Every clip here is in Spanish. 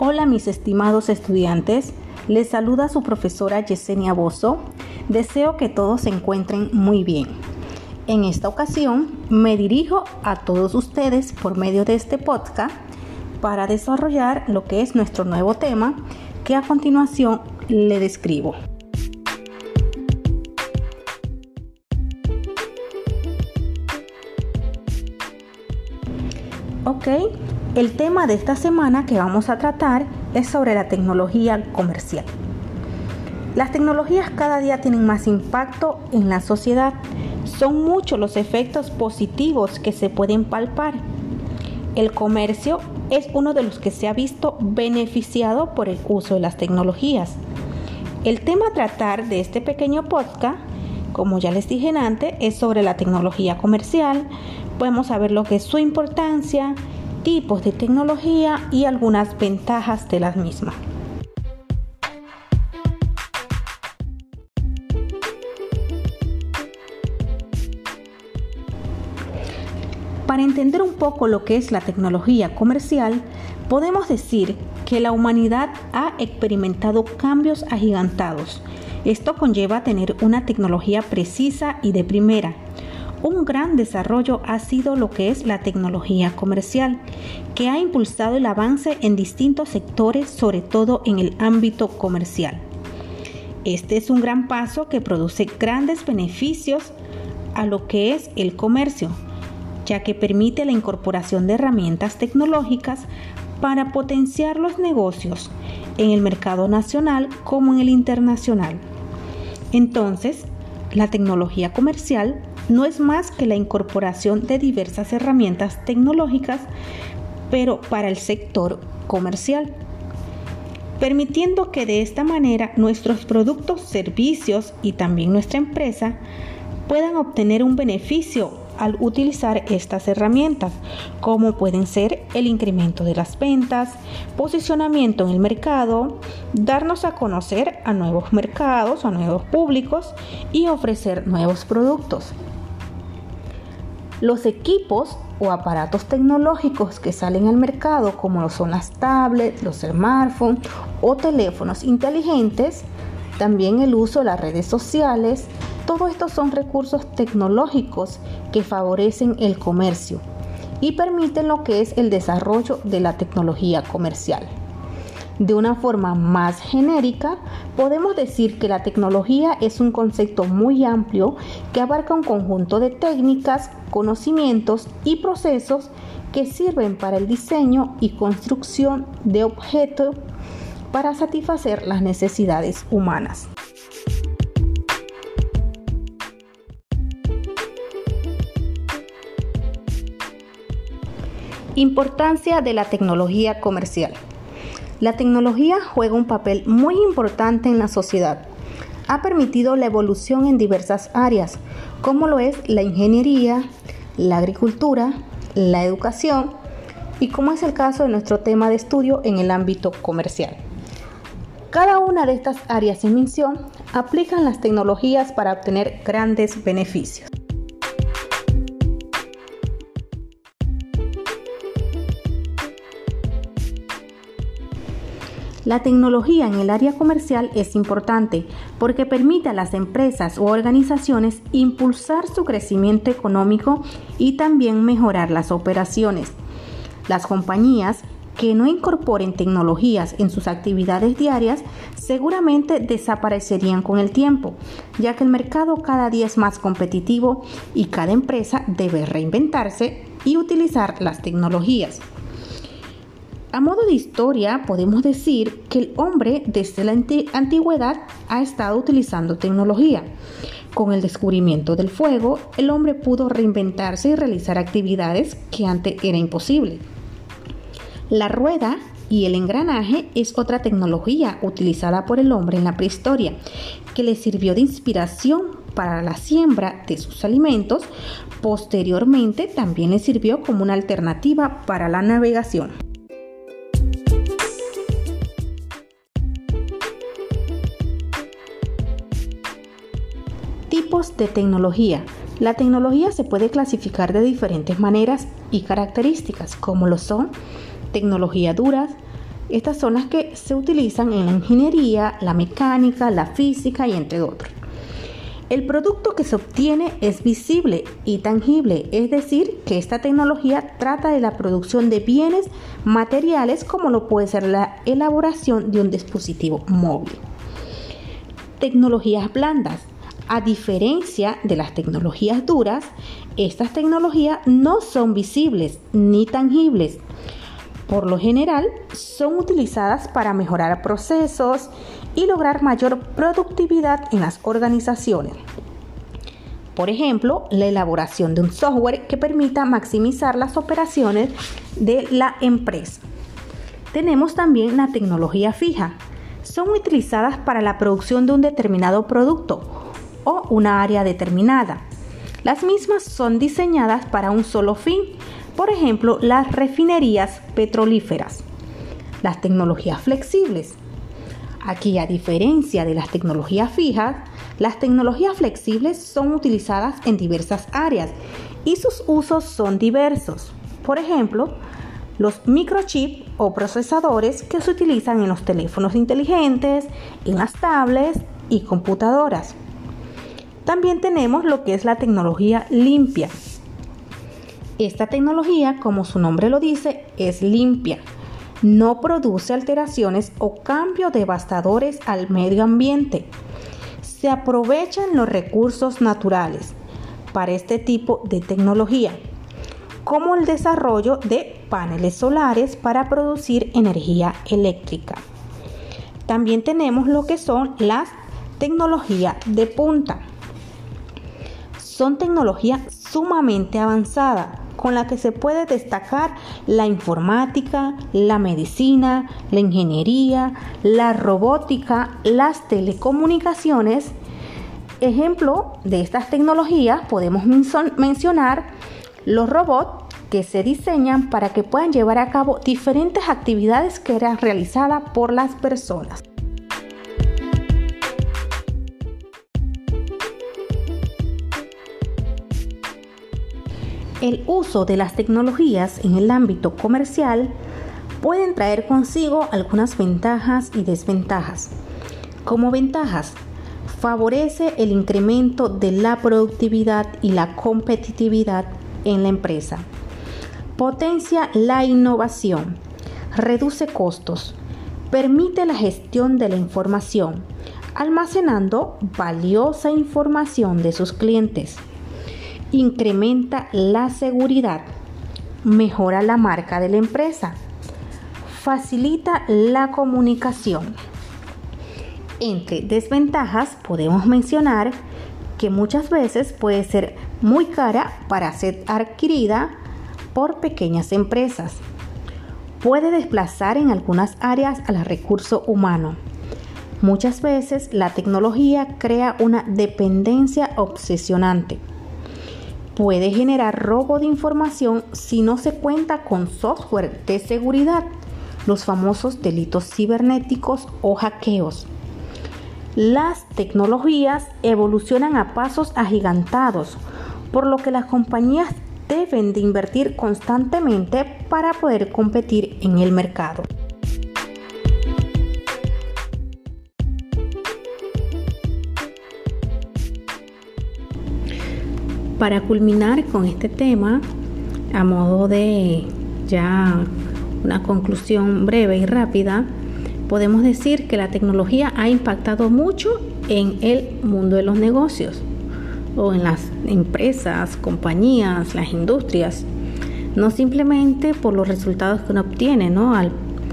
Hola mis estimados estudiantes, les saluda su profesora Yesenia Bozo. Deseo que todos se encuentren muy bien. En esta ocasión me dirijo a todos ustedes por medio de este podcast para desarrollar lo que es nuestro nuevo tema que a continuación le describo. Ok, el tema de esta semana que vamos a tratar es sobre la tecnología comercial. Las tecnologías cada día tienen más impacto en la sociedad. Son muchos los efectos positivos que se pueden palpar. El comercio es uno de los que se ha visto beneficiado por el uso de las tecnologías. El tema a tratar de este pequeño podcast, como ya les dije antes, es sobre la tecnología comercial. Podemos saber lo que es su importancia, tipos de tecnología y algunas ventajas de las mismas. Para entender un poco lo que es la tecnología comercial, podemos decir que la humanidad ha experimentado cambios agigantados. Esto conlleva tener una tecnología precisa y de primera, un gran desarrollo ha sido lo que es la tecnología comercial, que ha impulsado el avance en distintos sectores, sobre todo en el ámbito comercial. Este es un gran paso que produce grandes beneficios a lo que es el comercio, ya que permite la incorporación de herramientas tecnológicas para potenciar los negocios en el mercado nacional como en el internacional. Entonces, la tecnología comercial no es más que la incorporación de diversas herramientas tecnológicas, pero para el sector comercial, permitiendo que de esta manera nuestros productos, servicios y también nuestra empresa puedan obtener un beneficio al utilizar estas herramientas, como pueden ser el incremento de las ventas, posicionamiento en el mercado, darnos a conocer a nuevos mercados, a nuevos públicos y ofrecer nuevos productos. Los equipos o aparatos tecnológicos que salen al mercado, como son las tablets, los smartphones o teléfonos inteligentes, también el uso de las redes sociales, todo esto son recursos tecnológicos que favorecen el comercio y permiten lo que es el desarrollo de la tecnología comercial. De una forma más genérica, podemos decir que la tecnología es un concepto muy amplio que abarca un conjunto de técnicas, conocimientos y procesos que sirven para el diseño y construcción de objetos para satisfacer las necesidades humanas. Importancia de la tecnología comercial. La tecnología juega un papel muy importante en la sociedad. Ha permitido la evolución en diversas áreas, como lo es la ingeniería, la agricultura, la educación y como es el caso de nuestro tema de estudio en el ámbito comercial. Cada una de estas áreas en mención aplican las tecnologías para obtener grandes beneficios. La tecnología en el área comercial es importante porque permite a las empresas o organizaciones impulsar su crecimiento económico y también mejorar las operaciones. Las compañías que no incorporen tecnologías en sus actividades diarias seguramente desaparecerían con el tiempo, ya que el mercado cada día es más competitivo y cada empresa debe reinventarse y utilizar las tecnologías. A modo de historia, podemos decir que el hombre desde la antigüedad ha estado utilizando tecnología. Con el descubrimiento del fuego, el hombre pudo reinventarse y realizar actividades que antes era imposible. La rueda y el engranaje es otra tecnología utilizada por el hombre en la prehistoria, que le sirvió de inspiración para la siembra de sus alimentos. Posteriormente también le sirvió como una alternativa para la navegación. De tecnología. La tecnología se puede clasificar de diferentes maneras y características, como lo son tecnología dura, Estas son las que se utilizan en la ingeniería, la mecánica, la física y entre otros. El producto que se obtiene es visible y tangible, es decir, que esta tecnología trata de la producción de bienes materiales como lo puede ser la elaboración de un dispositivo móvil. Tecnologías blandas. A diferencia de las tecnologías duras, estas tecnologías no son visibles ni tangibles. Por lo general, son utilizadas para mejorar procesos y lograr mayor productividad en las organizaciones. Por ejemplo, la elaboración de un software que permita maximizar las operaciones de la empresa. Tenemos también la tecnología fija. Son utilizadas para la producción de un determinado producto una área determinada. Las mismas son diseñadas para un solo fin, por ejemplo, las refinerías petrolíferas. Las tecnologías flexibles Aquí, a diferencia de las tecnologías fijas, las tecnologías flexibles son utilizadas en diversas áreas y sus usos son diversos. Por ejemplo, los microchips o procesadores que se utilizan en los teléfonos inteligentes, en las tablets y computadoras. También tenemos lo que es la tecnología limpia. Esta tecnología, como su nombre lo dice, es limpia no produce alteraciones o cambios devastadores al medio ambiente. Se aprovechan los recursos naturales para este tipo de tecnología, como el desarrollo de paneles solares para producir energía eléctrica. También tenemos lo que son las tecnologías de punta. Son tecnologías sumamente avanzadas con la que se puede destacar la informática, la medicina, la ingeniería, la robótica, las telecomunicaciones. Ejemplo de estas tecnologías podemos mencionar los robots que se diseñan para que puedan llevar a cabo diferentes actividades que eran realizadas por las personas. El uso de las tecnologías en el ámbito comercial pueden traer consigo algunas ventajas y desventajas. Como ventajas, favorece el incremento de la productividad y la competitividad en la empresa. Potencia la innovación, reduce costos, permite la gestión de la información, almacenando valiosa información de sus clientes incrementa la seguridad, mejora la marca de la empresa, facilita la comunicación. Entre desventajas podemos mencionar que muchas veces puede ser muy cara para ser adquirida por pequeñas empresas. Puede desplazar en algunas áreas al recurso humano. Muchas veces la tecnología crea una dependencia obsesionante puede generar robo de información si no se cuenta con software de seguridad, los famosos delitos cibernéticos o hackeos. Las tecnologías evolucionan a pasos agigantados, por lo que las compañías deben de invertir constantemente para poder competir en el mercado. Para culminar con este tema, a modo de ya una conclusión breve y rápida, podemos decir que la tecnología ha impactado mucho en el mundo de los negocios o en las empresas, compañías, las industrias, no simplemente por los resultados que uno obtiene al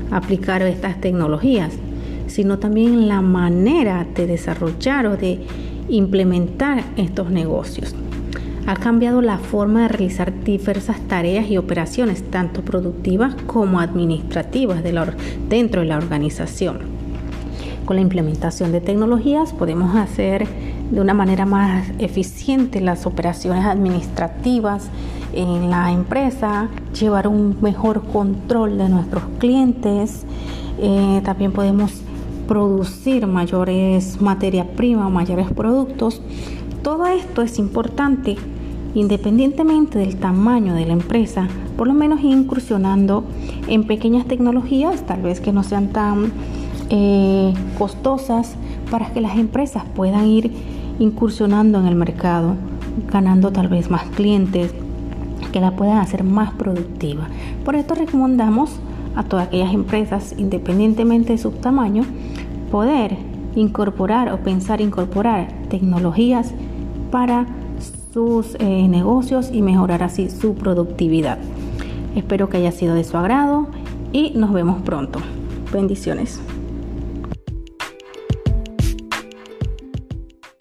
aplicar estas tecnologías, sino también la manera de desarrollar o de implementar estos negocios ha cambiado la forma de realizar diversas tareas y operaciones, tanto productivas como administrativas dentro de la organización. Con la implementación de tecnologías podemos hacer de una manera más eficiente las operaciones administrativas en la empresa, llevar un mejor control de nuestros clientes, eh, también podemos producir mayores materia prima, mayores productos. Todo esto es importante independientemente del tamaño de la empresa, por lo menos incursionando en pequeñas tecnologías, tal vez que no sean tan eh, costosas, para que las empresas puedan ir incursionando en el mercado, ganando tal vez más clientes, que la puedan hacer más productiva. Por esto recomendamos a todas aquellas empresas, independientemente de su tamaño, poder incorporar o pensar incorporar tecnologías para sus eh, negocios y mejorar así su productividad. Espero que haya sido de su agrado y nos vemos pronto. Bendiciones.